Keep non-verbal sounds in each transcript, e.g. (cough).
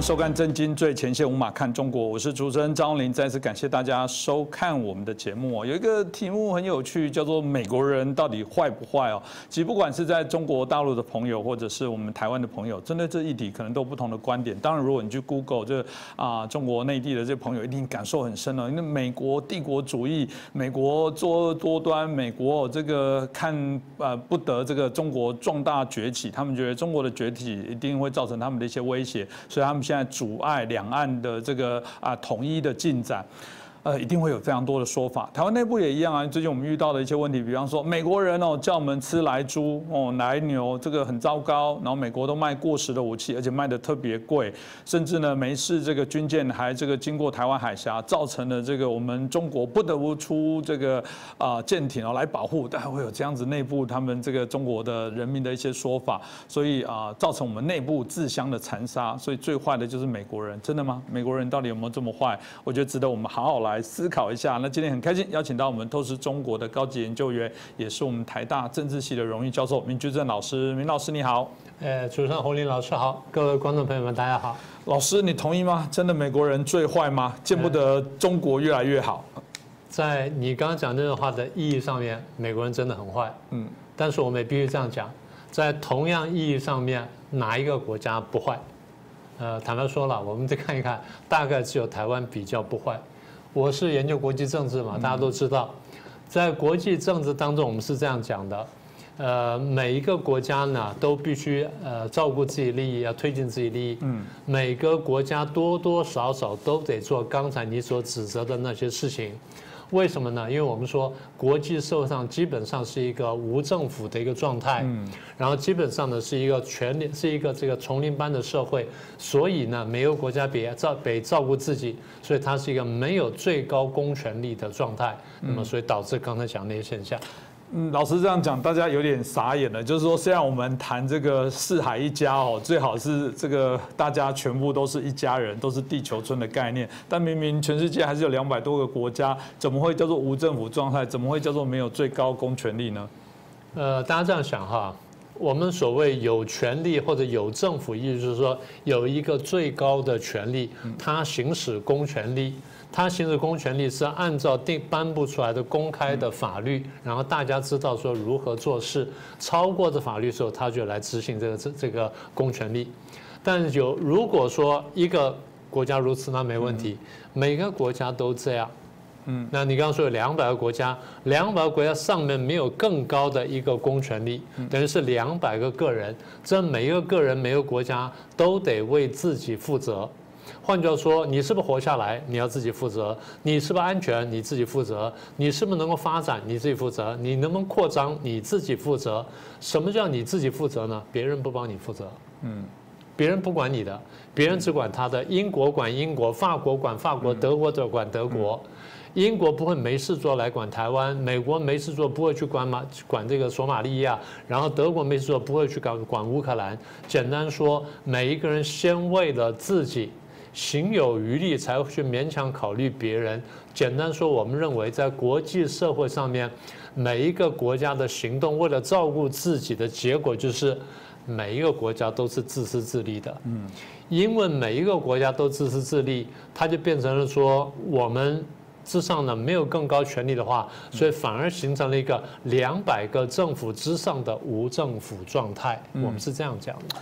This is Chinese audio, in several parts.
收看《震惊最前线》，无马看中国，我是主持人张林。再次感谢大家收看我们的节目哦。有一个题目很有趣，叫做“美国人到底坏不坏”哦。其实不管是在中国大陆的朋友，或者是我们台湾的朋友，针对这一题可能都不同的观点。当然，如果你去 Google 这啊，中国内地的这朋友一定感受很深了。因为美国帝国主义，美国作恶多端，美国这个看呃不得这个中国壮大崛起，他们觉得中国的崛起一定会造成他们的一些威胁，所以他们现在阻碍两岸的这个啊统一的进展。呃，一定会有非常多的说法。台湾内部也一样啊。最近我们遇到的一些问题，比方说美国人哦叫我们吃来猪哦来牛，这个很糟糕。然后美国都卖过时的武器，而且卖的特别贵，甚至呢没事这个军舰还这个经过台湾海峡，造成了这个我们中国不得不出这个啊舰艇哦来保护。但会有这样子内部他们这个中国的人民的一些说法，所以啊造成我们内部自相的残杀。所以最坏的就是美国人，真的吗？美国人到底有没有这么坏？我觉得值得我们好好来。来思考一下。那今天很开心邀请到我们透视中国的高级研究员，也是我们台大政治系的荣誉教授明居正老师。明老师你好，呃，主持人洪林老师好，各位观众朋友们大家好。老师你同意吗？真的美国人最坏吗？见不得中国越来越好。在你刚刚讲这段话的意义上面，美国人真的很坏。嗯，但是我们也必须这样讲，在同样意义上面，哪一个国家不坏？呃，坦白说了，我们再看一看，大概只有台湾比较不坏。我是研究国际政治嘛，大家都知道，在国际政治当中，我们是这样讲的，呃，每一个国家呢都必须呃照顾自己利益，要推进自己利益。嗯，每个国家多多少少都得做刚才你所指责的那些事情。为什么呢？因为我们说国际社会上基本上是一个无政府的一个状态，嗯，然后基本上呢是一个权力是一个这个丛林般的社会，所以呢每个国家别照得照顾自己，所以它是一个没有最高公权力的状态，那么所以导致刚才讲那些现象。嗯，老师这样讲，大家有点傻眼了。就是说，虽然我们谈这个四海一家哦，最好是这个大家全部都是一家人，都是地球村的概念，但明明全世界还是有两百多个国家，怎么会叫做无政府状态？怎么会叫做没有最高公权力呢？呃，大家这样想哈，我们所谓有权利或者有政府，意思就是说有一个最高的权利，它行使公权力。他行使公权力是按照定颁布出来的公开的法律，然后大家知道说如何做事，超过这法律时候，他就来执行这个这这个公权力。但有如果说一个国家如此，那没问题，每个国家都这样。嗯，那你刚刚说有两百个国家，两百个国家上面没有更高的一个公权力，等于是两百个个人，这每一个个人、每个国家都得为自己负责。换句话说，你是不是活下来，你要自己负责；你是不是安全，你自己负责；你是不是能够发展，你自己负责；你能不能扩张，你自己负责。什么叫你自己负责呢？别人不帮你负责，嗯，别人不管你的，别人只管他的。英国管英国，法国管法国，德国则管德国。英国不会没事做来管台湾，美国没事做不会去管马管这个索马利亚，然后德国没事做不会去管管乌克兰。简单说，每一个人先为了自己。行有余力才会去勉强考虑别人。简单说，我们认为在国际社会上面，每一个国家的行动为了照顾自己的结果，就是每一个国家都是自私自利的。嗯，因为每一个国家都自私自利，它就变成了说我们之上呢没有更高权力的话，所以反而形成了一个两百个政府之上的无政府状态。我们是这样讲的。嗯，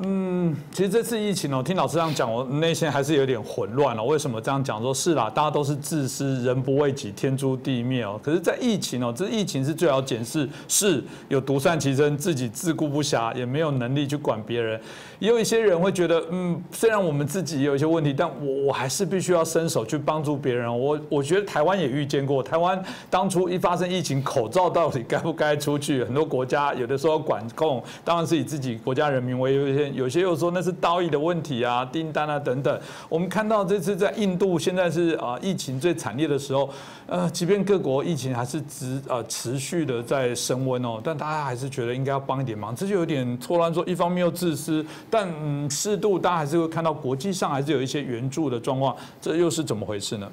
嗯其实这次疫情哦，听老师这样讲，我内心还是有点混乱了。为什么这样讲？说是啦，大家都是自私，人不为己，天诛地灭哦。可是，在疫情哦，这疫情是最好检视，是有独善其身，自己自顾不暇，也没有能力去管别人。也有一些人会觉得，嗯，虽然我们自己也有一些问题，但我我还是必须要伸手去帮助别人。我我觉得台湾也遇见过，台湾当初一发生疫情，口罩到底该不该出去？很多国家有的时候管控，当然是以自己国家人民为优先。有些又说那是道义的问题啊，订单啊等等。我们看到这次在印度现在是啊疫情最惨烈的时候，呃，即便各国疫情还是持呃持续的在升温哦，但大家还是觉得应该要帮一点忙，这就有点错乱。说一方面又自私，但嗯适度大家还是会看到国际上还是有一些援助的状况，这又是怎么回事呢？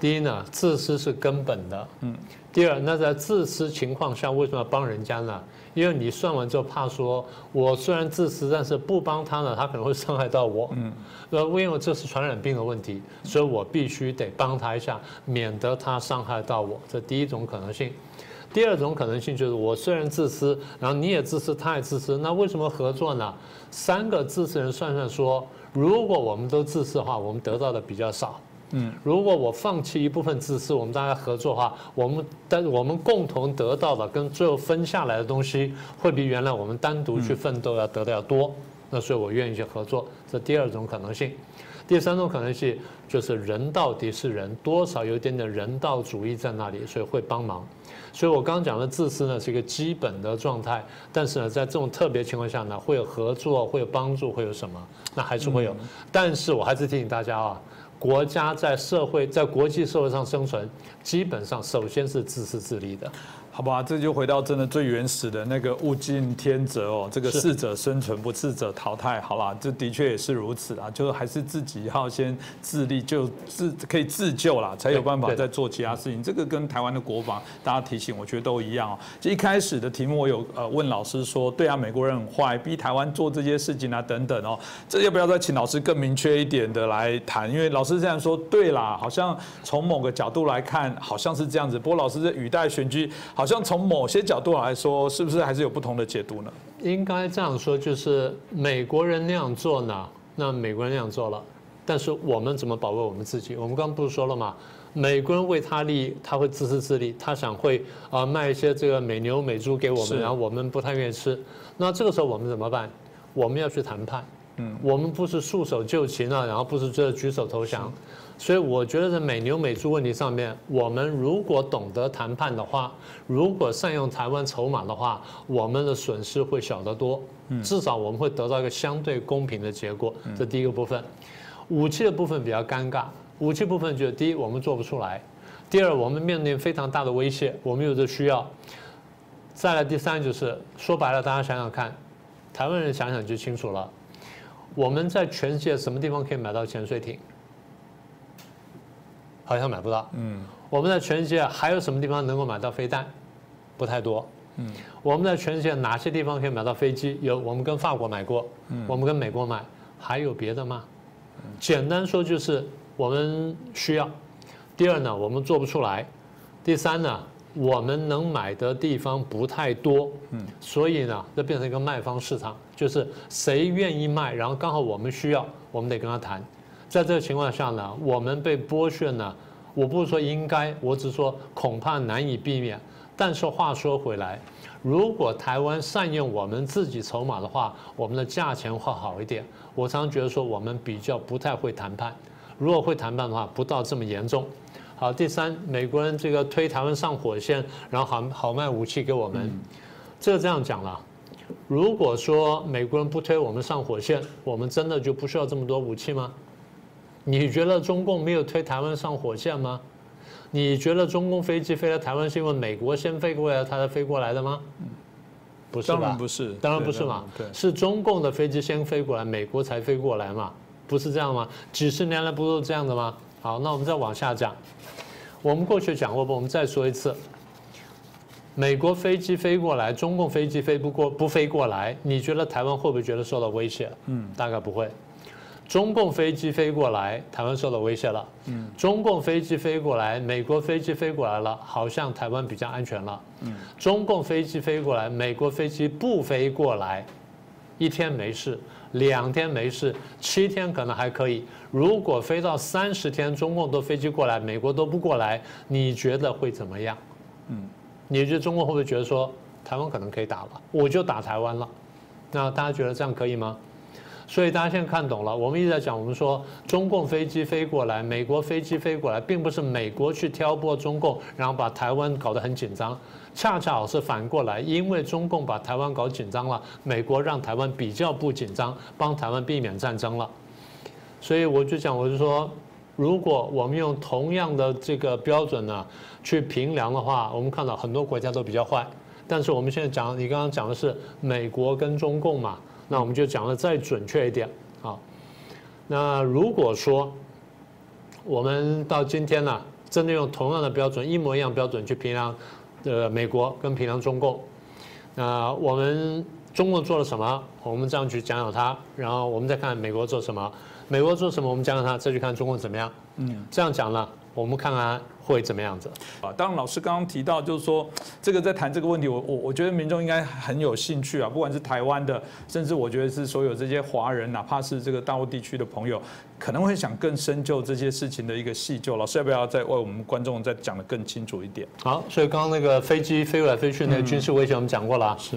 第一呢，自私是根本的。嗯。第二，那在自私情况下，为什么要帮人家呢？因为你算完之后，怕说我虽然自私，但是不帮他呢，他可能会伤害到我。嗯。那，因为这是传染病的问题，所以我必须得帮他一下，免得他伤害到我。这第一种可能性。第二种可能性就是，我虽然自私，然后你也自私，他也自私，那为什么合作呢？三个自私人算算说，如果我们都自私的话，我们得到的比较少。嗯，如果我放弃一部分自私，我们大家合作的话，我们但我们共同得到的跟最后分下来的东西，会比原来我们单独去奋斗要得的要多。那所以我愿意去合作，这第二种可能性。第三种可能性就是人到底是人，多少有点点人道主义在那里，所以会帮忙。所以我刚刚讲的自私呢是一个基本的状态，但是呢在这种特别情况下呢，会有合作，会有帮助，会有什么？那还是会有。但是我还是提醒大家啊。国家在社会在国际社会上生存，基本上首先是自私自利的。好吧，这就回到真的最原始的那个物竞天择哦，这个适者生存，不适者淘汰。好啦，这的确也是如此啊，就是还是自己要先自立，就自可以自救啦，才有办法再做其他事情。这个跟台湾的国防，大家提醒，我觉得都一样哦。就一开始的题目，我有呃问老师说，对啊，美国人很坏，逼台湾做这些事情啊等等哦，这要不要再请老师更明确一点的来谈？因为老师这样说，对啦，好像从某个角度来看，好像是这样子。不过老师这语带玄机。好像从某些角度来说，是不是还是有不同的解读呢？应该这样说，就是美国人那样做呢，那美国人那样做了，但是我们怎么保卫我们自己？我们刚刚不是说了吗？美国人为他利益，他会自私自利，他想会啊卖一些这个美牛美猪给我们，然后我们不太愿意吃。那这个时候我们怎么办？我们要去谈判。嗯，我们不是束手就擒了，然后不是这举手投降。所以我觉得在美牛美猪问题上面，我们如果懂得谈判的话，如果善用台湾筹码的话，我们的损失会小得多。至少我们会得到一个相对公平的结果。这第一个部分，武器的部分比较尴尬。武器部分就是第一，我们做不出来；第二，我们面临非常大的威胁，我们有这需要。再来第三就是说白了，大家想想看，台湾人想想就清楚了。我们在全世界什么地方可以买到潜水艇？好像买不到。嗯，我们在全世界还有什么地方能够买到飞弹？不太多。嗯，我们在全世界哪些地方可以买到飞机？有，我们跟法国买过。嗯，我们跟美国买，还有别的吗？简单说就是我们需要。第二呢，我们做不出来。第三呢，我们能买的地方不太多。嗯，所以呢，这变成一个卖方市场，就是谁愿意卖，然后刚好我们需要，我们得跟他谈。在这个情况下呢，我们被剥削呢，我不是说应该，我只是说恐怕难以避免。但是话说回来，如果台湾善用我们自己筹码的话，我们的价钱会好一点。我常常觉得说我们比较不太会谈判，如果会谈判的话，不到这么严重。好，第三，美国人这个推台湾上火线，然后好好卖武器给我们，这个这样讲了。如果说美国人不推我们上火线，我们真的就不需要这么多武器吗？你觉得中共没有推台湾上火线吗？你觉得中共飞机飞到台湾是因为美国先飞过来，它才飞过来的吗？不是吧？当然不是，当然不是嘛。对，是中共的飞机先飞过来，美国才飞过来嘛？不是这样吗？几十年来不都是这样的吗？好，那我们再往下讲。我们过去讲过不？我们再说一次。美国飞机飞过来，中共飞机飞不过，不飞过来，你觉得台湾会不会觉得受到威胁？嗯，大概不会。中共飞机飞过来，台湾受到威胁了。嗯，中共飞机飞过来，美国飞机飞过来了，好像台湾比较安全了。嗯，中共飞机飞过来，美国飞机不飞过来，一天没事，两天没事，七天可能还可以。如果飞到三十天，中共都飞机过来，美国都不过来，你觉得会怎么样？嗯，你觉得中共会不会觉得说台湾可能可以打了，我就打台湾了？那大家觉得这样可以吗？所以大家现在看懂了，我们一直在讲，我们说中共飞机飞过来，美国飞机飞过来，并不是美国去挑拨中共，然后把台湾搞得很紧张，恰恰好是反过来，因为中共把台湾搞紧张了，美国让台湾比较不紧张，帮台湾避免战争了。所以我就讲，我就说，如果我们用同样的这个标准呢去评量的话，我们看到很多国家都比较坏，但是我们现在讲，你刚刚讲的是美国跟中共嘛。那我们就讲的再准确一点啊。那如果说我们到今天呢，真的用同样的标准，一模一样标准去评量，呃，美国跟评量中共。那我们中共做了什么？我们这样去讲讲它，然后我们再看美国做什么。美国做什么？我们讲讲它，再去看中共怎么样。嗯，这样讲了，我们看看会怎么样子。啊，当然老师刚刚提到，就是说这个在谈这个问题，我我我觉得民众应该很有兴趣啊，不管是台湾的，甚至我觉得是所有这些华人，哪怕是这个大陆地区的朋友，可能会想更深究这些事情的一个细究。老师要不要再为我们观众再讲的更清楚一点？好，所以刚刚那个飞机飞来飞去那个军事威胁，我们讲过了。是。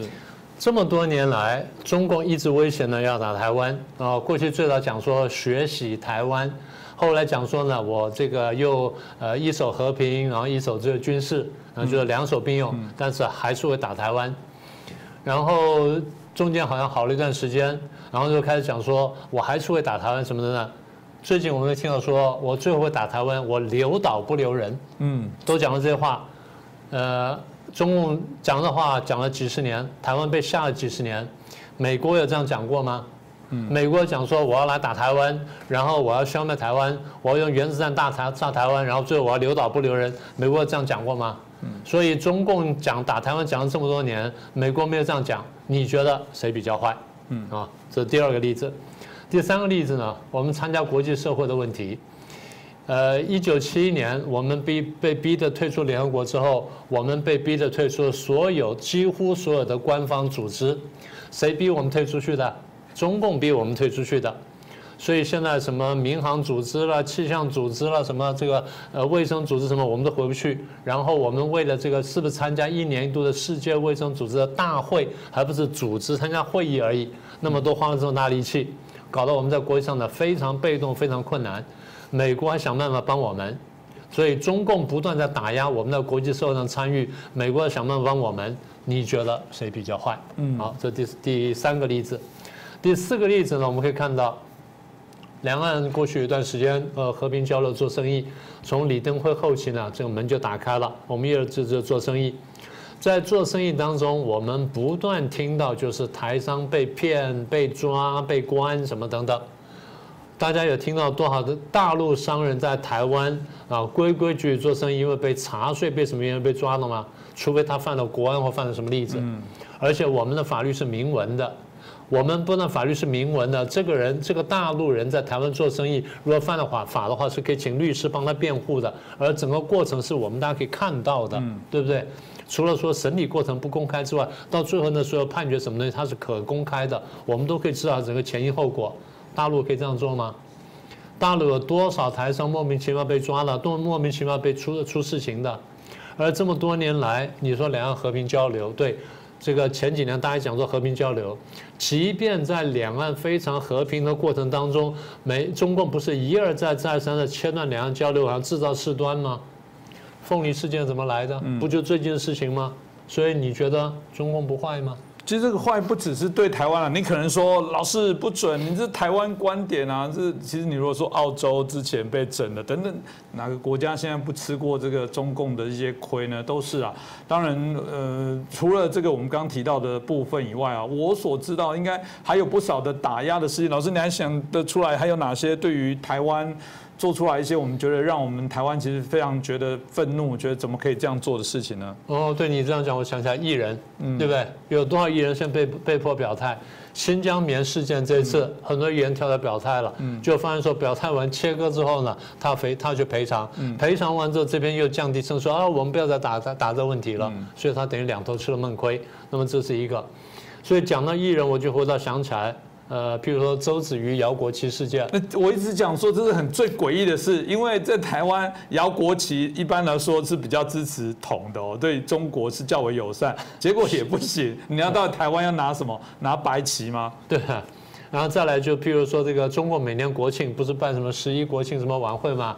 这么多年来，中共一直威胁呢要打台湾啊。过去最早讲说学习台湾，后来讲说呢，我这个又呃一手和平，然后一手这个军事，然后就是两手并用，但是还是会打台湾。然后中间好像好了一段时间，然后就开始讲说我还是会打台湾什么的呢？最近我们听到说我最后会打台湾，我留岛不留人，嗯，都讲了这些话，呃。中共讲的话讲了几十年，台湾被吓了几十年，美国有这样讲过吗？美国讲说我要来打台湾，然后我要消灭台湾，我要用原子弹大台炸台湾，然后最后我要留岛不留人，美国这样讲过吗？所以中共讲打台湾讲了这么多年，美国没有这样讲，你觉得谁比较坏？嗯啊，这是第二个例子，第三个例子呢？我们参加国际社会的问题。呃，一九七一年，我们逼被逼的退出联合国之后，我们被逼的退出所有几乎所有的官方组织，谁逼我们退出去的？中共逼我们退出去的。所以现在什么民航组织了、气象组织了、什么这个呃卫生组织什么，我们都回不去。然后我们为了这个是不是参加一年一度的世界卫生组织的大会，还不是组织参加会议而已，那么多花了这么大力气，搞得我们在国际上呢非常被动、非常困难。美国还想办法帮我们，所以中共不断在打压我们的国际社会上参与。美国想办法帮我们，你觉得谁比较坏？嗯，好，这第第三个例子，第四个例子呢？我们可以看到，两岸过去一段时间呃和平交流做生意，从李登辉后期呢，这个门就打开了，我们也就就做生意。在做生意当中，我们不断听到就是台商被骗、被抓、被关什么等等。大家有听到多少的大陆商人在台湾啊规规矩矩做生意，因为被查税被什么原因被抓了吗？除非他犯了国安或犯了什么例子。而且我们的法律是明文的，我们不但法律是明文的，这个人这个大陆人在台湾做生意，如果犯了法法的话，是可以请律师帮他辩护的，而整个过程是我们大家可以看到的，对不对？除了说审理过程不公开之外，到最后呢，所有判决什么东西它是可公开的，我们都可以知道整个前因后果。大陆可以这样做吗？大陆有多少台商莫名其妙被抓了，都莫名其妙被出出事情的？而这么多年来，你说两岸和平交流，对这个前几年大家讲说和平交流，即便在两岸非常和平的过程当中，美中共不是一而再再三的切断两岸交流，好像制造事端吗？凤梨事件怎么来的？不就最近的事情吗？所以你觉得中共不坏吗？其实这个坏不只是对台湾了，你可能说老师不准，你这台湾观点啊，这其实你如果说澳洲之前被整了等等，哪个国家现在不吃过这个中共的一些亏呢？都是啊。当然，呃，除了这个我们刚提到的部分以外啊，我所知道应该还有不少的打压的事情。老师，你还想得出来还有哪些对于台湾？做出来一些我们觉得让我们台湾其实非常觉得愤怒，觉得怎么可以这样做的事情呢？哦，对你这样讲，我想起来艺人，对不对？有多少艺人现在被被迫表态？新疆棉事件这次很多艺人跳出来表态了，就发现说表态完切割之后呢，他赔他去赔偿，赔偿完之后这边又降低声说啊，我们不要再打打打这问题了，所以他等于两头吃了闷亏。那么这是一个，所以讲到艺人，我就回到想起来。呃，譬如说周子瑜摇国旗事件，那我一直讲说这是很最诡异的事，因为在台湾摇国旗一般来说是比较支持统的哦，对中国是较为友善，(laughs) 结果也不行，你要到台湾要拿什么？拿白旗吗？(laughs) 对啊，然后再来就譬如说这个中国每年国庆不是办什么十一国庆什么晚会吗？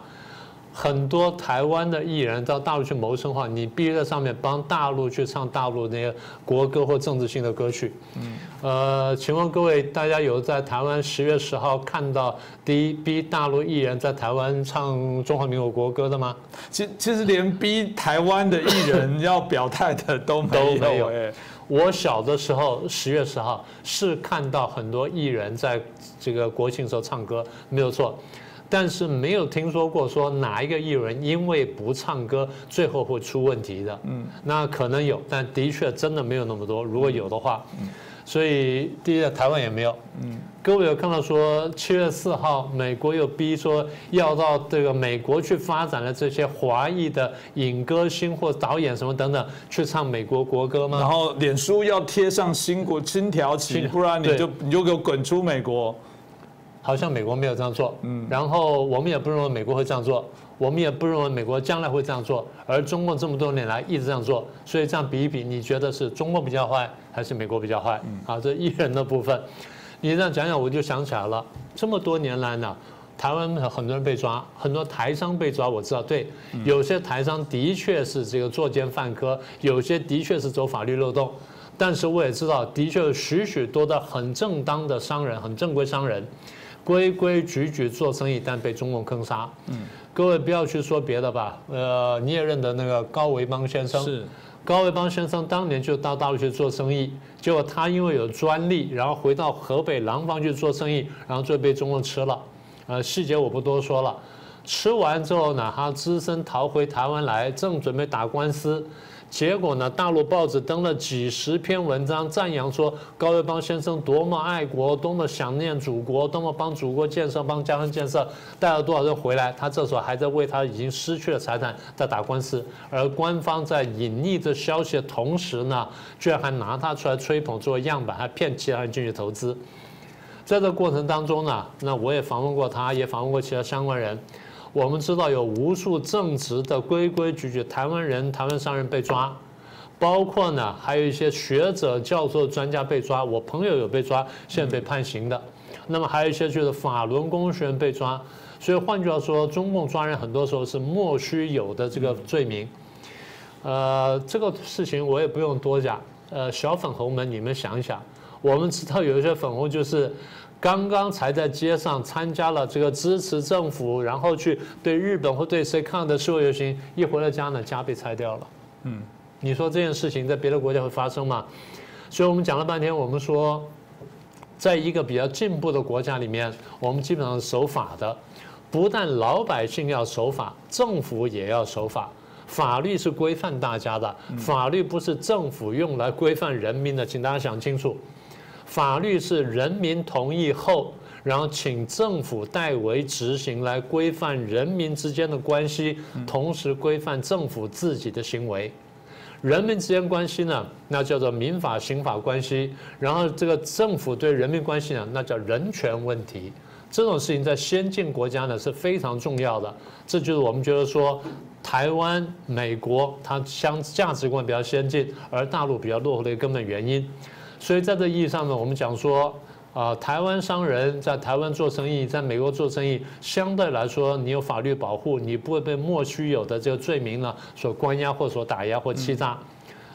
很多台湾的艺人到大陆去谋生的话，你必须在上面帮大陆去唱大陆那些国歌或政治性的歌曲。嗯，呃，请问各位，大家有在台湾十月十号看到第一逼大陆艺人在台湾唱中华民国国歌的吗？其其实连逼台湾的艺人要表态的都没有。哎，我小的时候十月十号是看到很多艺人在这个国庆时候唱歌，没有错。但是没有听说过说哪一个艺人因为不唱歌最后会出问题的。嗯，那可能有，但的确真的没有那么多。如果有的话，所以第一，台湾也没有。嗯，各位有看到说七月四号，美国又逼说要到这个美国去发展的这些华裔的影歌星或导演什么等等去唱美国国歌吗？然后脸书要贴上新国新条旗，不然你就你就给我滚出美国。好像美国没有这样做，嗯，然后我们也不认为美国会这样做，我们也不认为美国将来会这样做，而中共这么多年来一直这样做，所以这样比一比，你觉得是中国比较坏还是美国比较坏？啊，这艺人的部分，你这样讲讲，我就想起来了，这么多年来呢，台湾很多人被抓，很多台商被抓，我知道，对，有些台商的确是这个作奸犯科，有些的确是走法律漏洞，但是我也知道，的确有许许多的很正当的商人，很正规商人。规规矩矩做生意，但被中共坑杀。嗯，各位不要去说别的吧。呃，你也认得那个高维邦先生？是，高维邦先生当年就到大陆去做生意，结果他因为有专利，然后回到河北廊坊去做生意，然后就被中共吃了。呃，细节我不多说了。吃完之后呢，他只身逃回台湾来，正准备打官司。结果呢？大陆报纸登了几十篇文章，赞扬说高维邦先生多么爱国，多么想念祖国，多么帮祖国建设、帮家乡建设，带了多少人回来。他这时候还在为他已经失去了财产在打官司，而官方在隐匿这消息的同时呢，居然还拿他出来吹捧作为样板，还骗其他人进去投资。在这过程当中呢，那我也访问过他，也访问过其他相关人。我们知道有无数正直的规规矩矩台湾人、台湾商人被抓，包括呢还有一些学者、教授、专家被抓。我朋友有被抓，现在被判刑的。那么还有一些就是法轮功学员被抓。所以换句话说，中共抓人很多时候是莫须有的这个罪名。呃，这个事情我也不用多讲。呃，小粉红们，你们想一想，我们知道有一些粉红就是。刚刚才在街上参加了这个支持政府，然后去对日本或对谁抗的示威游行，一回到家呢，家被拆掉了。嗯，你说这件事情在别的国家会发生吗？所以我们讲了半天，我们说，在一个比较进步的国家里面，我们基本上守法的，不但老百姓要守法，政府也要守法。法律是规范大家的，法律不是政府用来规范人民的，请大家想清楚。法律是人民同意后，然后请政府代为执行，来规范人民之间的关系，同时规范政府自己的行为。人民之间关系呢，那叫做民法刑法关系；然后这个政府对人民关系呢，那叫人权问题。这种事情在先进国家呢是非常重要的。这就是我们觉得说，台湾、美国它相价值观比较先进，而大陆比较落后的一个根本原因。所以在这意义上呢，我们讲说，啊，台湾商人在台湾做生意，在美国做生意，相对来说你有法律保护，你不会被莫须有的这个罪名呢所关押或所打压或欺诈。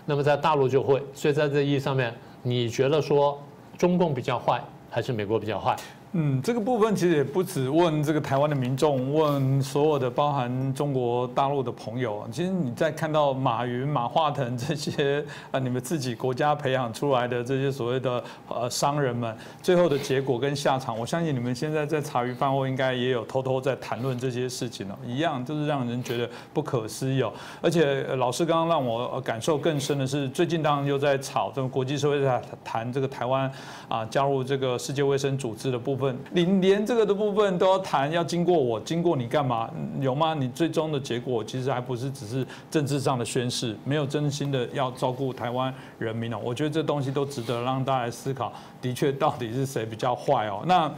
那么在大陆就会，所以在这意义上面，你觉得说中共比较坏，还是美国比较坏？嗯，这个部分其实也不止问这个台湾的民众，问所有的包含中国大陆的朋友。其实你在看到马云、马化腾这些啊，你们自己国家培养出来的这些所谓的呃商人们，最后的结果跟下场，我相信你们现在在茶余饭后应该也有偷偷在谈论这些事情了，一样就是让人觉得不可思议哦。而且老师刚刚让我感受更深的是，最近当然又在吵这个国际社会在谈这个台湾啊加入这个世界卫生组织的部分。你连这个的部分都要谈，要经过我，经过你干嘛？有吗？你最终的结果其实还不是只是政治上的宣誓，没有真心的要照顾台湾人民哦。我觉得这东西都值得让大家思考。的确，到底是谁比较坏哦？那。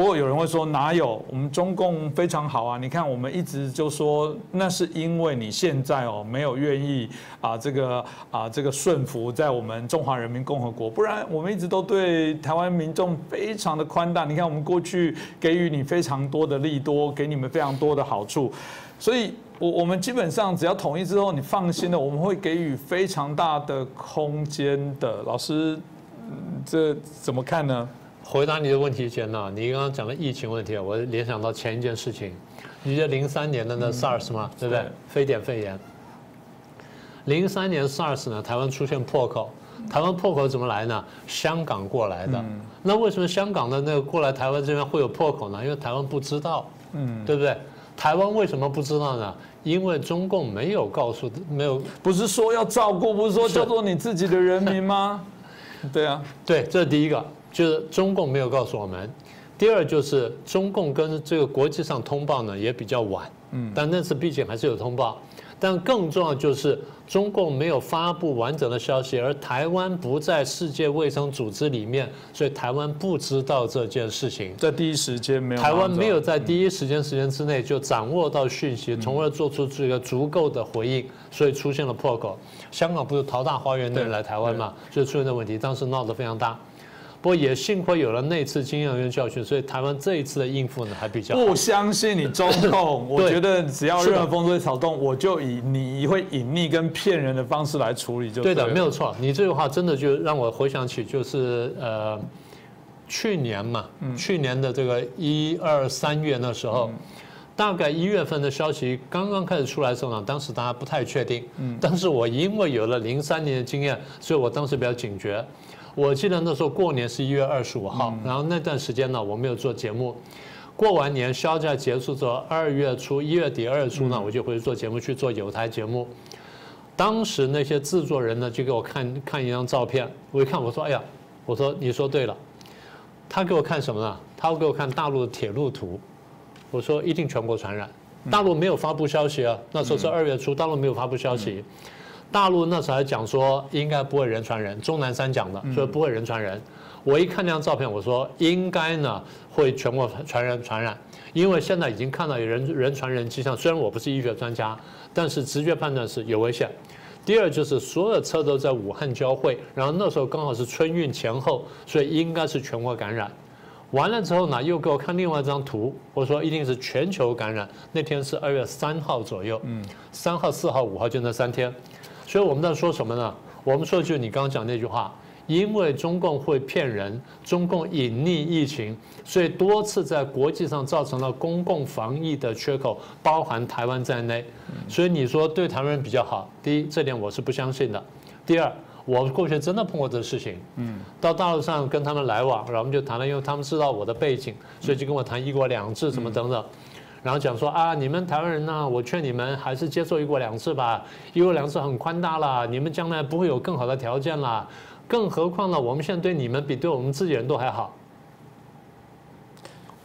不过有人会说哪有我们中共非常好啊？你看我们一直就说那是因为你现在哦没有愿意啊这个啊这个顺服在我们中华人民共和国，不然我们一直都对台湾民众非常的宽大。你看我们过去给予你非常多的利多，给你们非常多的好处，所以我我们基本上只要统一之后，你放心的，我们会给予非常大的空间的。老师，这怎么看呢？回答你的问题前呢，你刚刚讲的疫情问题，我联想到前一件事情，你记得零三年的那 SARS 吗？对不对？非典肺炎。零三年 SARS 呢，台湾出现破口，台湾破口怎么来呢？香港过来的。那为什么香港的那个过来台湾这边会有破口呢？因为台湾不知道，嗯，对不对？台湾为什么不知道呢？因为中共没有告诉，没有不是说要照顾，不是说叫做你自己的人民吗？(laughs) 对啊，对，这是第一个，就是中共没有告诉我们。第二就是中共跟这个国际上通报呢也比较晚，嗯，但那次毕竟还是有通报。但更重要就是中共没有发布完整的消息，而台湾不在世界卫生组织里面，所以台湾不知道这件事情。在第一时间没有，台湾没有在第一时间时间之内就掌握到讯息，从而做出这个足够的回应，所以出现了破口。香港不是淘大花园的人来台湾嘛，所以出现的问题，当时闹得非常大。不过也幸亏有了那次经验跟教训，所以台湾这一次的应付呢还比较。不相信你中共，我 (laughs) 觉得只要任何风吹草动，我就以你会隐匿跟骗人的方式来处理就。对的，没有错。你这句话真的就让我回想起，就是呃，去年嘛，去年的这个一二三月那时候，大概一月份的消息刚刚开始出来的时候呢，当时大家不太确定。嗯。但是我因为有了零三年的经验，所以我当时比较警觉。我记得那时候过年是一月二十五号，然后那段时间呢，我没有做节目。过完年休假结束之后，二月初、一月底、二月初呢，我就回去做节目，去做有台节目。当时那些制作人呢，就给我看看一张照片，我一看，我说：“哎呀，我说你说对了。”他给我看什么呢？他给我看大陆的铁路图。我说：“一定全国传染。”大陆没有发布消息啊，那时候是二月初，大陆没有发布消息。大陆那时候还讲说应该不会人传人，钟南山讲的说不会人传人。我一看那张照片，我说应该呢会全国传人传染，因为现在已经看到有人人传人迹象。虽然我不是医学专家，但是直觉判断是有危险。第二就是所有车都在武汉交汇，然后那时候刚好是春运前后，所以应该是全国感染。完了之后呢，又给我看另外一张图，我说一定是全球感染。那天是二月三号左右，嗯，三号、四号、五号就那三天。所以我们在说什么呢？我们说的就是你刚刚讲那句话，因为中共会骗人，中共隐匿疫情，所以多次在国际上造成了公共防疫的缺口，包含台湾在内。所以你说对台湾人比较好，第一这点我是不相信的。第二，我过去真的碰过这事情，嗯，到大陆上跟他们来往，然后我们就谈了，因为他们知道我的背景，所以就跟我谈一国两制什么等等。然后讲说啊，你们台湾人呢，我劝你们还是接受一国两制吧，一国两制很宽大了，你们将来不会有更好的条件了，更何况呢，我们现在对你们比对我们自己人都还好。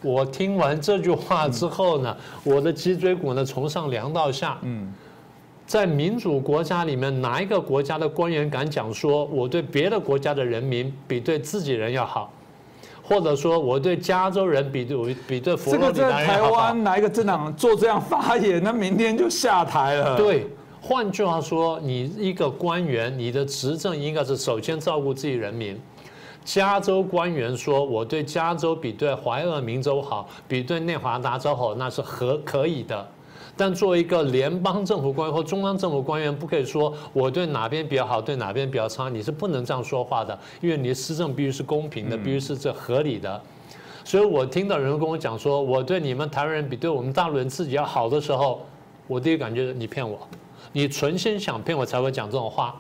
我听完这句话之后呢，我的脊椎骨呢从上凉到下。嗯，在民主国家里面，哪一个国家的官员敢讲说我对别的国家的人民比对自己人要好？或者说我对加州人比对比对佛罗里达人台湾哪一个政党做这样发言，那明天就下台了。对，换句话说，你一个官员，你的执政应该是首先照顾自己人民。加州官员说我对加州比对怀俄明州好，比对内华达州好，那是合可以的。但作为一个联邦政府官员或中央政府官员，不可以说我对哪边比较好，对哪边比较差，你是不能这样说话的，因为你的施政必须是公平的，必须是这合理的。所以我听到人跟我讲说，我对你们台湾人比对我们大陆人自己要好的时候，我第一感觉你骗我，你存心想骗我才会讲这种话，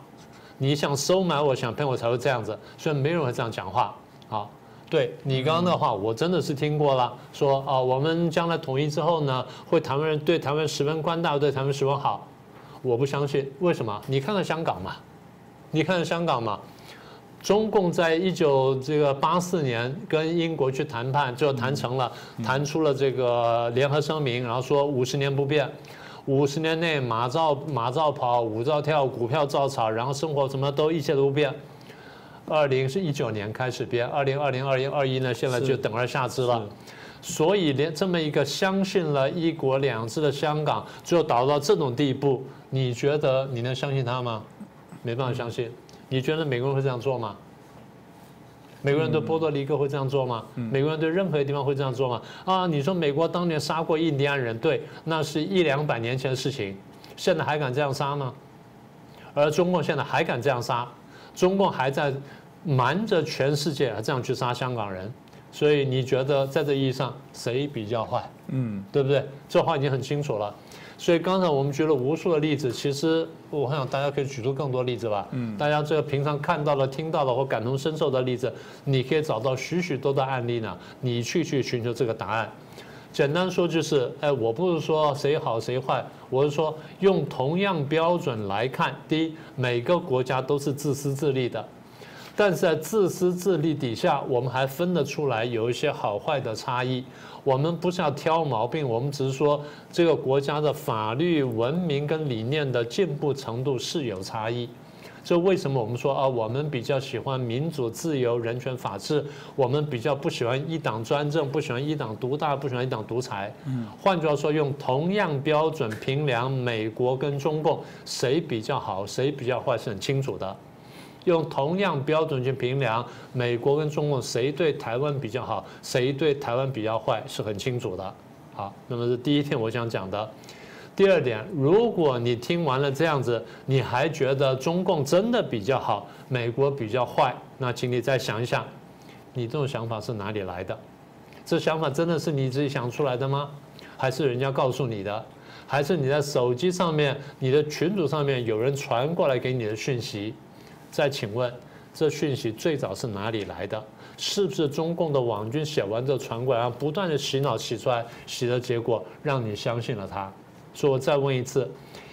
你想收买我想骗我才会这样子，所以没人会这样讲话，好。对你刚刚的话，我真的是听过了。说啊，我们将来统一之后呢，会台湾人对台湾十分宽大，对台湾十分好。我不相信，为什么？你看看香港嘛，你看看香港嘛。中共在一九这个八四年跟英国去谈判，最后谈成了，谈出了这个联合声明，然后说五十年不变，五十年内马照马照跑，舞照跳，股票照炒，然后生活什么都一切都不变。二零是一九年开始编，二零二零二零二一呢，现在就等而下之了。所以连这么一个相信了一国两制的香港，最后倒到这种地步，你觉得你能相信他吗？没办法相信。你觉得美国人会这样做吗？美国人对波多黎各会这样做吗？美国人对任何地方会这样做吗？啊，你说美国当年杀过印第安人，对，那是一两百年前的事情，现在还敢这样杀吗？而中共现在还敢这样杀？中共还在瞒着全世界这样去杀香港人，所以你觉得在这意义上谁比较坏？嗯，对不对？这话已经很清楚了。所以刚才我们举了无数的例子，其实我想大家可以举出更多例子吧。嗯，大家这个平常看到的、听到的或感同身受的例子，你可以找到许许多多案例呢。你去去寻求这个答案。简单说就是，哎，我不是说谁好谁坏，我是说用同样标准来看。第一，每个国家都是自私自利的，但是在自私自利底下，我们还分得出来有一些好坏的差异。我们不是要挑毛病，我们只是说这个国家的法律、文明跟理念的进步程度是有差异。这为什么我们说啊？我们比较喜欢民主、自由、人权、法治，我们比较不喜欢一党专政，不喜欢一党独大，不喜欢一党独裁。嗯，换句话说，用同样标准评量美国跟中共谁比较好，谁比较坏是很清楚的。用同样标准去评量美国跟中共谁对台湾比较好，谁对台湾比较坏是很清楚的。好，那么是第一天我想讲的。第二点，如果你听完了这样子，你还觉得中共真的比较好，美国比较坏，那请你再想一想，你这种想法是哪里来的？这想法真的是你自己想出来的吗？还是人家告诉你的？还是你在手机上面、你的群组上面有人传过来给你的讯息？再请问，这讯息最早是哪里来的？是不是中共的网军写完之后传过来，然后不断的洗脑洗出来，洗的结果让你相信了他？说我再问一次，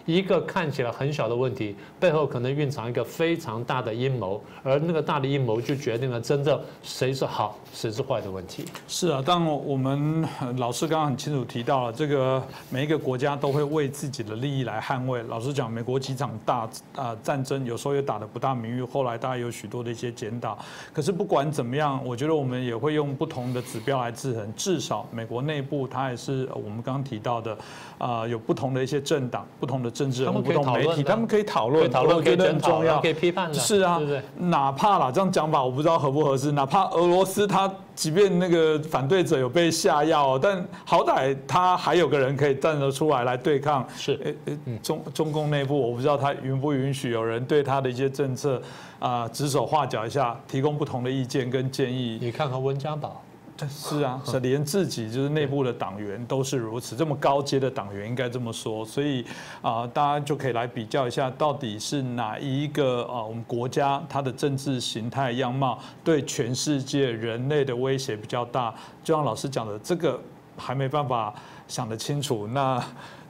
一个看起来很小的问题，背后可能蕴藏一个非常大的阴谋，而那个大的阴谋就决定了真正谁是好。谁是坏的问题？是啊，当我们老师刚刚很清楚提到了，这个每一个国家都会为自己的利益来捍卫。老实讲，美国几场大啊战争，有时候也打得不大名誉，后来大家有许多的一些检讨。可是不管怎么样，我觉得我们也会用不同的指标来制衡。至少美国内部，它也是我们刚刚提到的啊，有不同的一些政党、不同的政治人物、不同媒体，他们可以讨论，我觉得很重要，可以批判的。是啊，哪怕啦，这样讲法我不知道合不合适。哪怕俄罗斯它他即便那个反对者有被下药，但好歹他还有个人可以站得出来来对抗。是，中中共内部我不知道他允不允许有人对他的一些政策啊指手画脚一下，提供不同的意见跟建议。你看看温家宝。是啊，(laughs) 是连自己就是内部的党员都是如此，这么高阶的党员应该这么说，所以啊，大家就可以来比较一下，到底是哪一个啊，我们国家它的政治形态样貌对全世界人类的威胁比较大？就像老师讲的，这个还没办法想得清楚。那。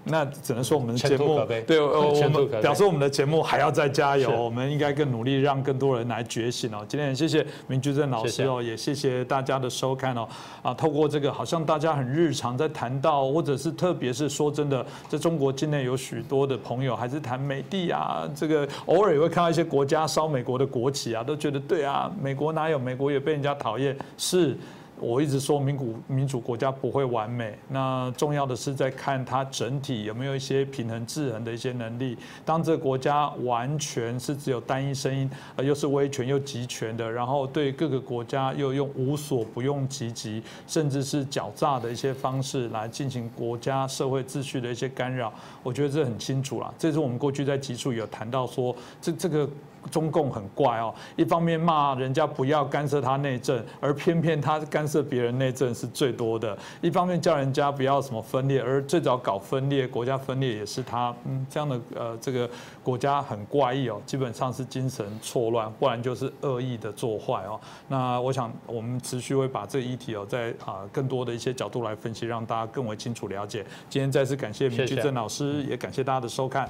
那只能说我们的节目对，我们表示我们的节目还要再加油，我们应该更努力，让更多人来觉醒哦。今天谢谢明居正老师哦，也谢谢大家的收看哦。啊，透过这个好像大家很日常在谈到，或者是特别是说真的，在中国境内有许多的朋友还是谈美帝啊，这个偶尔也会看到一些国家烧美国的国旗啊，都觉得对啊，美国哪有美国也被人家讨厌是。我一直说民主民主国家不会完美，那重要的是在看它整体有没有一些平衡制衡的一些能力。当这个国家完全是只有单一声音，呃，又是威权又集权的，然后对各个国家又用无所不用其极，甚至是狡诈的一些方式来进行国家社会秩序的一些干扰，我觉得这很清楚了。这是我们过去在集数有谈到说，这这个。中共很怪哦，一方面骂人家不要干涉他内政，而偏偏他干涉别人内政是最多的；一方面叫人家不要什么分裂，而最早搞分裂、国家分裂也是他。嗯，这样的呃，这个国家很怪异哦，基本上是精神错乱，不然就是恶意的做坏哦。那我想我们持续会把这个议题哦，在啊更多的一些角度来分析，让大家更为清楚了解。今天再次感谢明居正老师，也感谢大家的收看。